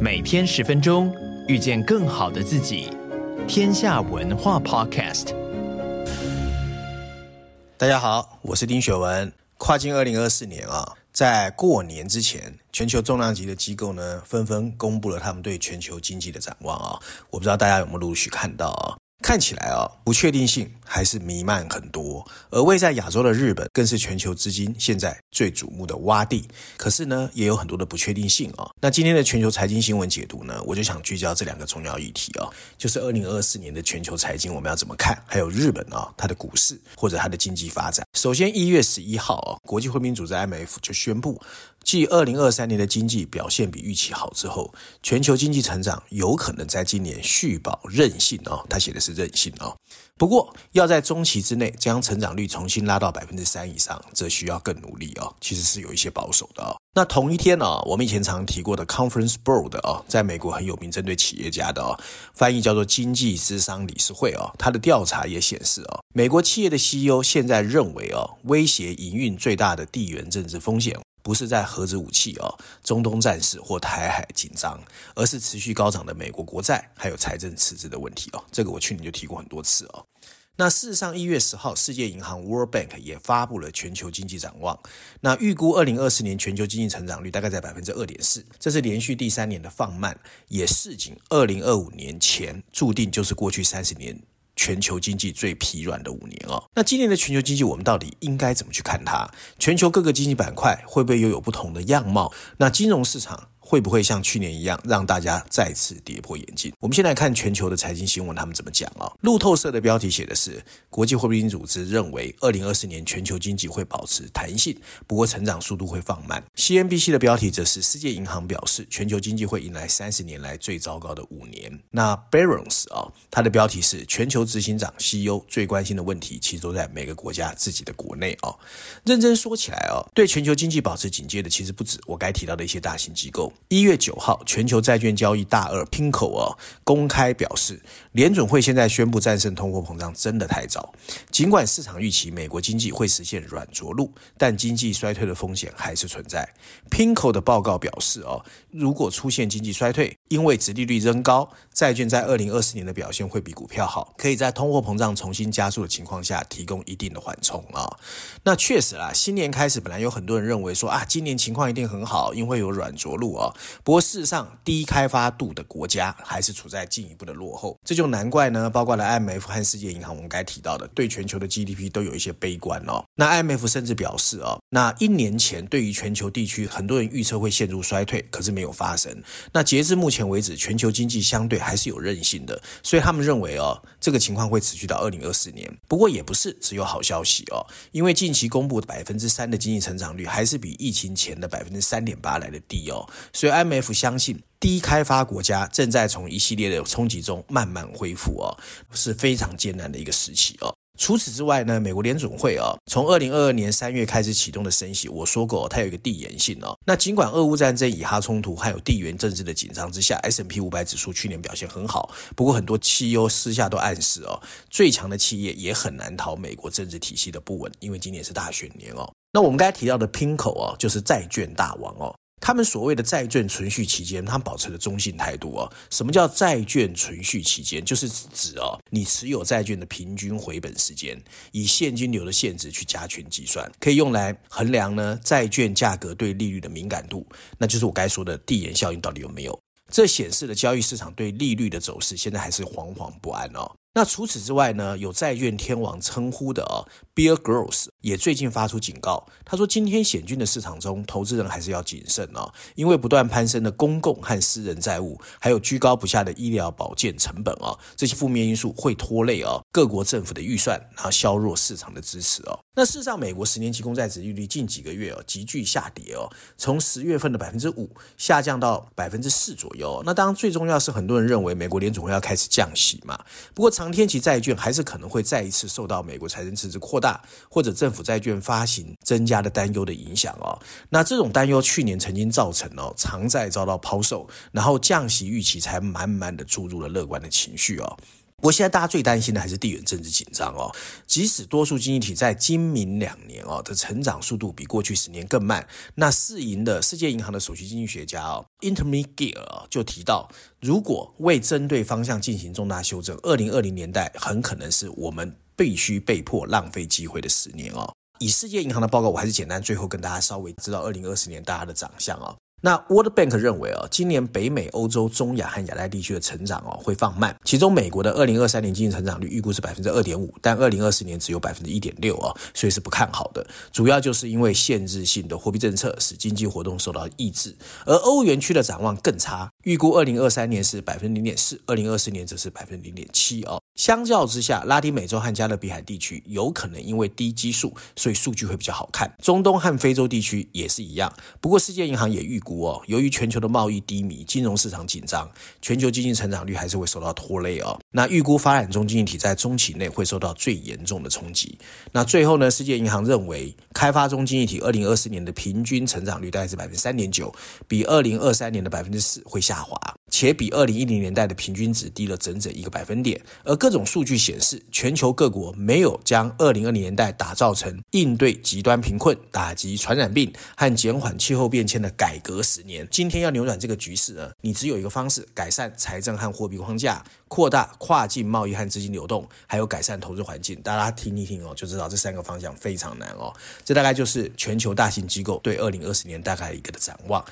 每天十分钟，遇见更好的自己。天下文化 Podcast。大家好，我是丁雪文。跨进二零二四年啊，在过年之前，全球重量级的机构呢，纷纷公布了他们对全球经济的展望啊。我不知道大家有没有陆续看到啊？看起来啊，不确定性还是弥漫很多，而位在亚洲的日本更是全球资金现在最瞩目的洼地。可是呢，也有很多的不确定性啊。那今天的全球财经新闻解读呢，我就想聚焦这两个重要议题啊，就是二零二四年的全球财经我们要怎么看，还有日本啊，它的股市或者它的经济发展。首先，一月十一号啊，国际货币组织 IMF 就宣布。继二零二三年的经济表现比预期好之后，全球经济成长有可能在今年续保韧性哦，他写的是韧性哦。不过要在中期之内将成长率重新拉到百分之三以上，则需要更努力哦。其实是有一些保守的哦。那同一天呢，我们以前常提过的 Conference Board 哦，在美国很有名，针对企业家的哦，翻译叫做经济智商理事会哦，它的调查也显示哦，美国企业的 CEO 现在认为哦，威胁营运最大的地缘政治风险。不是在核子武器哦，中东战事或台海紧张，而是持续高涨的美国国债还有财政赤字的问题哦。这个我去年就提过很多次哦。那事实上，一月十号，世界银行 World Bank 也发布了全球经济展望。那预估二零二四年全球经济成长率大概在百分之二点四，这是连续第三年的放慢，也示警二零二五年前注定就是过去三十年。全球经济最疲软的五年哦，那今年的全球经济我们到底应该怎么去看它？全球各个经济板块会不会又有不同的样貌？那金融市场？会不会像去年一样让大家再次跌破眼镜？我们先来看全球的财经新闻，他们怎么讲啊？路透社的标题写的是：国际货币基金组织认为，二零二四年全球经济会保持弹性，不过成长速度会放慢。CNBC 的标题则是：世界银行表示，全球经济会迎来三十年来最糟糕的五年。那 Barons 啊，它的标题是：全球执行长 CEO 最关心的问题，其实都在每个国家自己的国内啊。认真说起来啊，对全球经济保持警戒的，其实不止我该提到的一些大型机构。一月九号，全球债券交易大鳄 PIMCO 哦公开表示，联准会现在宣布战胜通货膨胀真的太早。尽管市场预期美国经济会实现软着陆，但经济衰退的风险还是存在。Pinco 的报告表示哦，如果出现经济衰退，因为殖利率仍高，债券在二零二四年的表现会比股票好，可以在通货膨胀重新加速的情况下提供一定的缓冲啊。那确实啦，新年开始本来有很多人认为说啊，今年情况一定很好，因为有软着陆啊。不过事实上，低开发度的国家还是处在进一步的落后，这就难怪呢。包括了 IMF 和世界银行，我们该提到的，对全球的 GDP 都有一些悲观哦。那 IMF 甚至表示哦，那一年前对于全球地区，很多人预测会陷入衰退，可是没有发生。那截至目前为止，全球经济相对还是有韧性的，所以他们认为哦，这个情况会持续到二零二四年。不过也不是只有好消息哦，因为近其公布的百分之三的经济成长率，还是比疫情前的百分之三点八来的低哦，所以 IMF 相信。低开发国家正在从一系列的冲击中慢慢恢复哦，是非常艰难的一个时期哦。除此之外呢，美国联准会哦，从二零二二年三月开始启动的升息，我说过它有一个递延性哦。那尽管俄乌战争、以哈冲突还有地缘政治的紧张之下，S M P 五百指数去年表现很好，不过很多 CEO 私下都暗示哦，最强的企业也很难逃美国政治体系的不稳，因为今年是大选年哦。那我们刚才提到的 Pinko 哦，就是债券大王哦。他们所谓的债券存续期间，他们保持了中性态度哦。什么叫债券存续期间？就是指哦，你持有债券的平均回本时间，以现金流的现值去加权计算，可以用来衡量呢债券价格对利率的敏感度。那就是我该说的递延效应到底有没有？这显示了交易市场对利率的走势现在还是惶惶不安哦。那除此之外呢，有债券天王称呼的哦，Bill Gross 也最近发出警告。他说，今天险峻的市场中，投资人还是要谨慎哦，因为不断攀升的公共和私人债务，还有居高不下的医疗保健成本哦，这些负面因素会拖累哦各国政府的预算，然后削弱市场的支持哦。那事实上，美国十年期公债殖利率近几个月哦急剧下跌哦，从十月份的百分之五下降到百分之四左右。那当然最重要是，很多人认为美国联准会要开始降息嘛。不过长长天期债券还是可能会再一次受到美国财政赤字扩大大或者政府债券发行增加的担忧的影响哦。那这种担忧去年曾经造成哦长债遭到抛售，然后降息预期才慢慢的注入了乐观的情绪哦。不过现在大家最担心的还是地缘政治紧张哦。即使多数经济体在今明两年哦的成长速度比过去十年更慢，那世银的世界银行的首席经济学家哦 Intermediate 就提到，如果未针对方向进行重大修正，二零二零年代很可能是我们必须被迫浪费机会的十年哦。以世界银行的报告，我还是简单最后跟大家稍微知道二零二四年大家的长相哦。那 World Bank 认为啊，今年北美、欧洲、中亚和亚太地区的成长哦会放慢，其中美国的二零二三年经济成长率预估是百分之二点五，但二零二四年只有百分之一点六啊，所以是不看好的。主要就是因为限制性的货币政策使经济活动受到抑制，而欧元区的展望更差，预估二零二三年是百分之零点四，二零二四年则是百分之零点七哦。相较之下，拉丁美洲和加勒比海地区有可能因为低基数，所以数据会比较好看。中东和非洲地区也是一样。不过，世界银行也预估哦，由于全球的贸易低迷、金融市场紧张，全球经济成长率还是会受到拖累哦。那预估发展中经济体在中期内会受到最严重的冲击。那最后呢，世界银行认为，开发中经济体二零二四年的平均成长率大概是百分之三点九，比二零二三年的百分之四会下滑。且比二零一零年代的平均值低了整整一个百分点，而各种数据显示，全球各国没有将二零二零年代打造成应对极端贫困、打击传染病和减缓气候变迁的改革十年。今天要扭转这个局势呢，你只有一个方式：改善财政和货币框架，扩大跨境贸易和资金流动，还有改善投资环境。大家听一听哦，就知道这三个方向非常难哦。这大概就是全球大型机构对二零二四年大概一个的展望。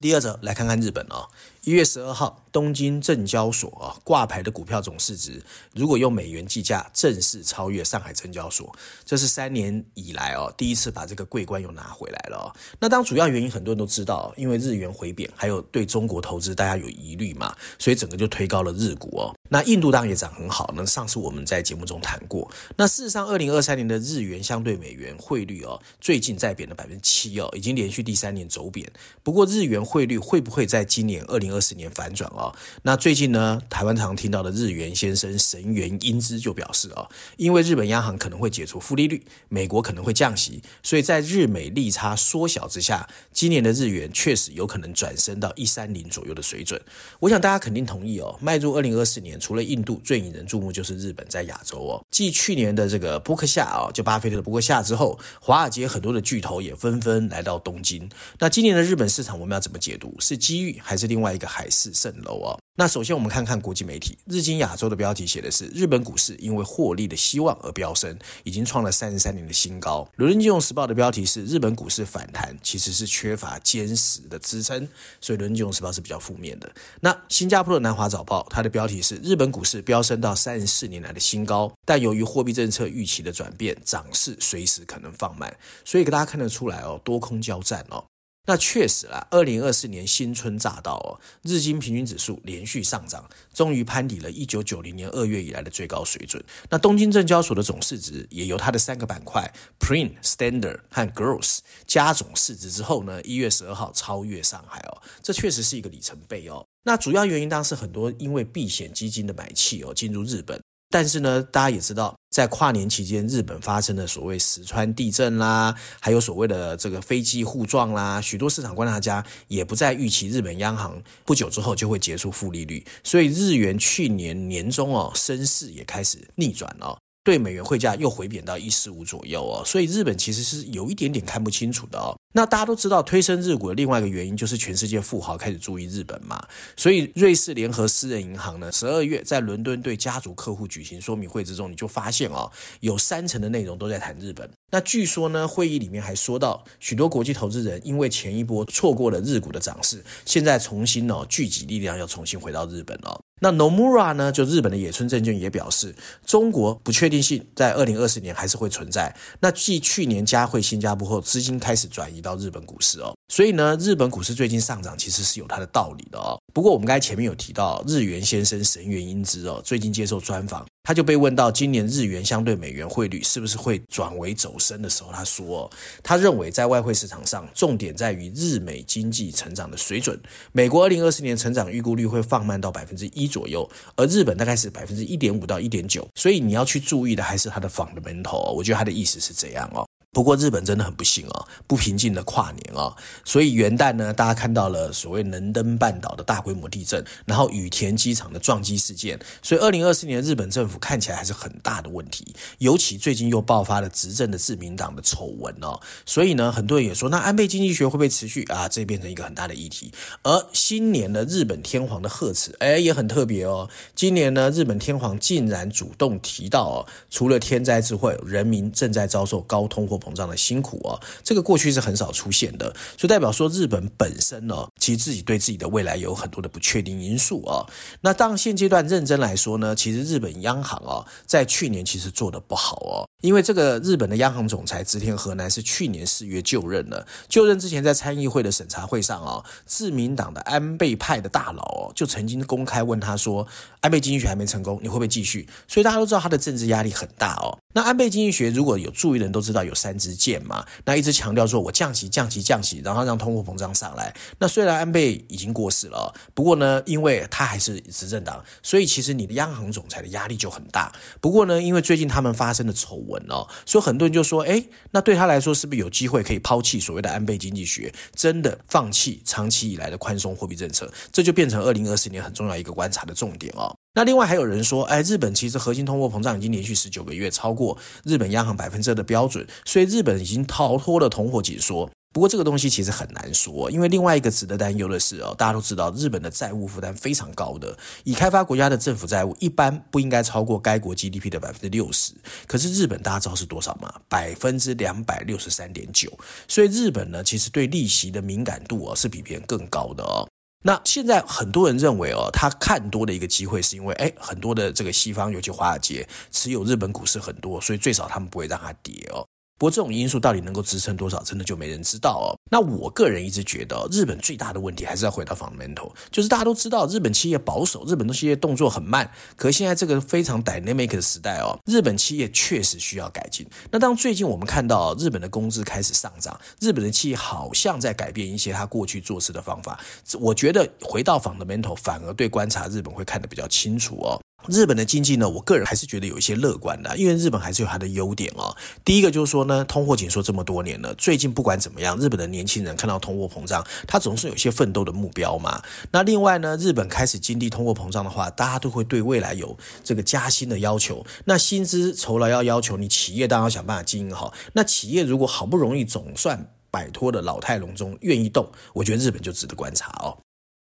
第二则，来看看日本哦。一月十二号，东京证交所啊挂牌的股票总市值，如果用美元计价，正式超越上海证交所，这是三年以来哦第一次把这个桂冠又拿回来了哦。那当主要原因，很多人都知道，因为日元回贬，还有对中国投资大家有疑虑嘛，所以整个就推高了日股哦。那印度当然也涨很好，那上次我们在节目中谈过。那事实上，二零二三年的日元相对美元汇率哦，最近再贬了百分之七哦，已经连续第三年走贬。不过日元汇率会不会在今年二零零二四年反转哦，那最近呢，台湾常听到的日元先生神原英之就表示哦，因为日本央行可能会解除负利率，美国可能会降息，所以在日美利差缩小之下，今年的日元确实有可能转升到一三零左右的水准。我想大家肯定同意哦，迈入二零二四年，除了印度最引人注目就是日本在亚洲哦。继去年的这个波克夏哦，就巴菲特的波克夏之后，华尔街很多的巨头也纷纷来到东京。那今年的日本市场我们要怎么解读？是机遇还是另外一个海市蜃楼哦？那首先我们看看国际媒体，日经亚洲的标题写的是日本股市因为获利的希望而飙升，已经创了三十三年的新高。伦敦金融时报的标题是日本股市反弹其实是缺乏坚实的支撑，所以伦敦金融时报是比较负面的。那新加坡的南华早报它的标题是日本股市飙升到三十四年来的新高，但由于货币政策预期的转变，涨势随时可能放慢，所以给大家看得出来哦，多空交战哦。那确实啦，二零二四年新春乍到哦，日经平均指数连续上涨，终于攀抵了一九九零年二月以来的最高水准。那东京证交所的总市值也由它的三个板块 Print、Standard 和 Growth 加总市值之后呢，一月十二号超越上海哦，这确实是一个里程碑哦。那主要原因当然是很多因为避险基金的买气哦进入日本。但是呢，大家也知道，在跨年期间，日本发生的所谓石川地震啦，还有所谓的这个飞机互撞啦，许多市场观察家也不再预期日本央行不久之后就会结束负利率，所以日元去年年中哦，升势也开始逆转了。对美元汇价又回贬到一四五左右哦，所以日本其实是有一点点看不清楚的哦。那大家都知道，推升日股的另外一个原因就是全世界富豪开始注意日本嘛。所以瑞士联合私人银行呢，十二月在伦敦对家族客户举行说明会之中，你就发现哦，有三成的内容都在谈日本。那据说呢，会议里面还说到，许多国际投资人因为前一波错过了日股的涨势，现在重新哦聚集力量，要重新回到日本哦。那 Nomura 呢？就日本的野村证券也表示，中国不确定性在二零二四年还是会存在。那继去年嘉惠新加坡后，资金开始转移提到日本股市哦。所以呢，日本股市最近上涨其实是有它的道理的哦。不过我们刚才前面有提到，日元先生神原英之哦，最近接受专访。他就被问到今年日元相对美元汇率是不是会转为走升的时候，他说，他认为在外汇市场上，重点在于日美经济成长的水准。美国二零二四年成长预估率会放慢到百分之一左右，而日本大概是百分之一点五到一点九。所以你要去注意的还是它的 fundamental。我觉得他的意思是这样哦。不过日本真的很不幸哦，不平静的跨年哦，所以元旦呢，大家看到了所谓能登半岛的大规模地震，然后羽田机场的撞击事件，所以二零二四年日本政府看起来还是很大的问题，尤其最近又爆发了执政的自民党的丑闻哦，所以呢，很多人也说，那安倍经济学会不会持续？啊？这变成一个很大的议题。而新年的日本天皇的贺词，哎，也很特别哦，今年呢，日本天皇竟然主动提到哦，除了天灾之祸，人民正在遭受高通货膨胀的辛苦啊，这个过去是很少出现的，所以代表说日本本身呢，其实自己对自己的未来有很多的不确定因素啊。那当现阶段认真来说呢，其实日本央行啊，在去年其实做得不好哦，因为这个日本的央行总裁植田和男是去年四月就任了，就任之前在参议会的审查会上啊，自民党的安倍派的大佬哦，就曾经公开问他说，安倍经济学还没成功，你会不会继续？所以大家都知道他的政治压力很大哦。那安倍经济学如果有注意的人都知道有三支箭嘛，那一直强调说我降息、降息、降息，然后让通货膨胀上来。那虽然安倍已经过世了，不过呢，因为他还是执政党，所以其实你的央行总裁的压力就很大。不过呢，因为最近他们发生的丑闻哦，所以很多人就说，哎，那对他来说是不是有机会可以抛弃所谓的安倍经济学，真的放弃长期以来的宽松货币政策？这就变成二零二四年很重要一个观察的重点哦。那另外还有人说，哎，日本其实核心通货膨胀已经连续十九个月超过日本央行百分之二的标准，所以日本已经逃脱了通货紧缩。不过这个东西其实很难说，因为另外一个值得担忧的是哦，大家都知道日本的债务负担非常高的，已开发国家的政府债务一般不应该超过该国 GDP 的百分之六十，可是日本大家知道是多少吗？百分之两百六十三点九，所以日本呢其实对利息的敏感度哦是比别人更高的哦。那现在很多人认为哦，他看多的一个机会是因为，哎，很多的这个西方，尤其华尔街持有日本股市很多，所以最少他们不会让它跌哦。不过这种因素到底能够支撑多少，真的就没人知道哦。那我个人一直觉得，日本最大的问题还是要回到 fundamental，就是大家都知道日本企业保守，日本的企业动作很慢。可现在这个非常 dynamic 的时代哦，日本企业确实需要改进。那当最近我们看到日本的工资开始上涨，日本的企业好像在改变一些他过去做事的方法，我觉得回到 fundamental 反而对观察日本会看得比较清楚哦。日本的经济呢，我个人还是觉得有一些乐观的，因为日本还是有它的优点哦。第一个就是说呢，通货紧缩这么多年了，最近不管怎么样，日本的年轻人看到通货膨胀，他总是有一些奋斗的目标嘛。那另外呢，日本开始经历通货膨胀的话，大家都会对未来有这个加薪的要求。那薪资酬劳要要求你企业，当然要想办法经营好。那企业如果好不容易总算摆脱了老态龙钟，愿意动，我觉得日本就值得观察哦。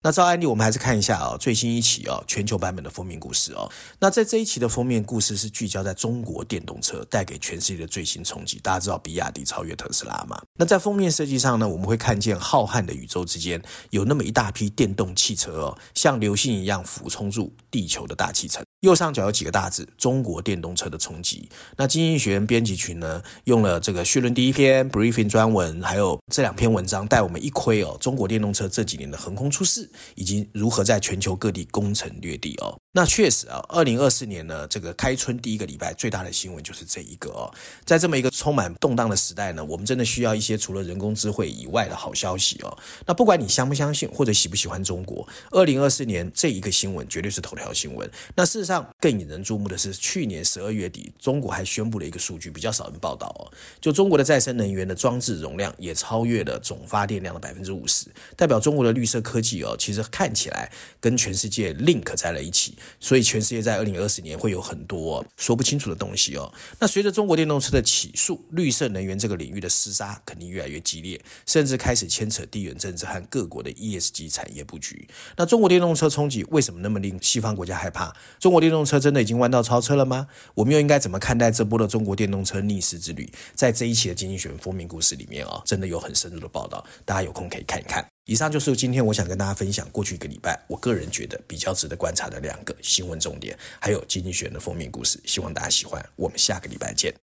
那照案例，我们还是看一下啊，最新一期哦，全球版本的封面故事哦。那在这一期的封面故事是聚焦在中国电动车带给全世界的最新冲击。大家知道比亚迪超越特斯拉吗？那在封面设计上呢，我们会看见浩瀚的宇宙之间有那么一大批电动汽车哦，像流星一样俯冲入地球的大气层。右上角有几个大字：中国电动车的冲击。那经济学人编辑群呢，用了这个序论第一篇 briefing 专文，还有这两篇文章带我们一窥哦，中国电动车这几年的横空出世。以及如何在全球各地攻城略地哦。那确实啊，二零二四年呢，这个开春第一个礼拜最大的新闻就是这一个哦。在这么一个充满动荡的时代呢，我们真的需要一些除了人工智慧以外的好消息哦。那不管你相不相信或者喜不喜欢中国，二零二四年这一个新闻绝对是头条新闻。那事实上更引人注目的是，去年十二月底，中国还宣布了一个数据，比较少人报道哦。就中国的再生能源的装置容量也超越了总发电量的百分之五十，代表中国的绿色科技哦，其实看起来跟全世界 link 在了一起。所以全世界在二零二四年会有很多说不清楚的东西哦。那随着中国电动车的起诉，绿色能源这个领域的厮杀肯定越来越激烈，甚至开始牵扯地缘政治和各国的 ESG 产业布局。那中国电动车冲击为什么那么令西方国家害怕？中国电动车真的已经弯道超车了吗？我们又应该怎么看待这波的中国电动车逆势之旅？在这一期的经济学人封面故事里面啊，真的有很深入的报道，大家有空可以看一看。以上就是今天我想跟大家分享过去一个礼拜我个人觉得比较值得观察的两个新闻重点，还有经济学人的封面故事。希望大家喜欢，我们下个礼拜见。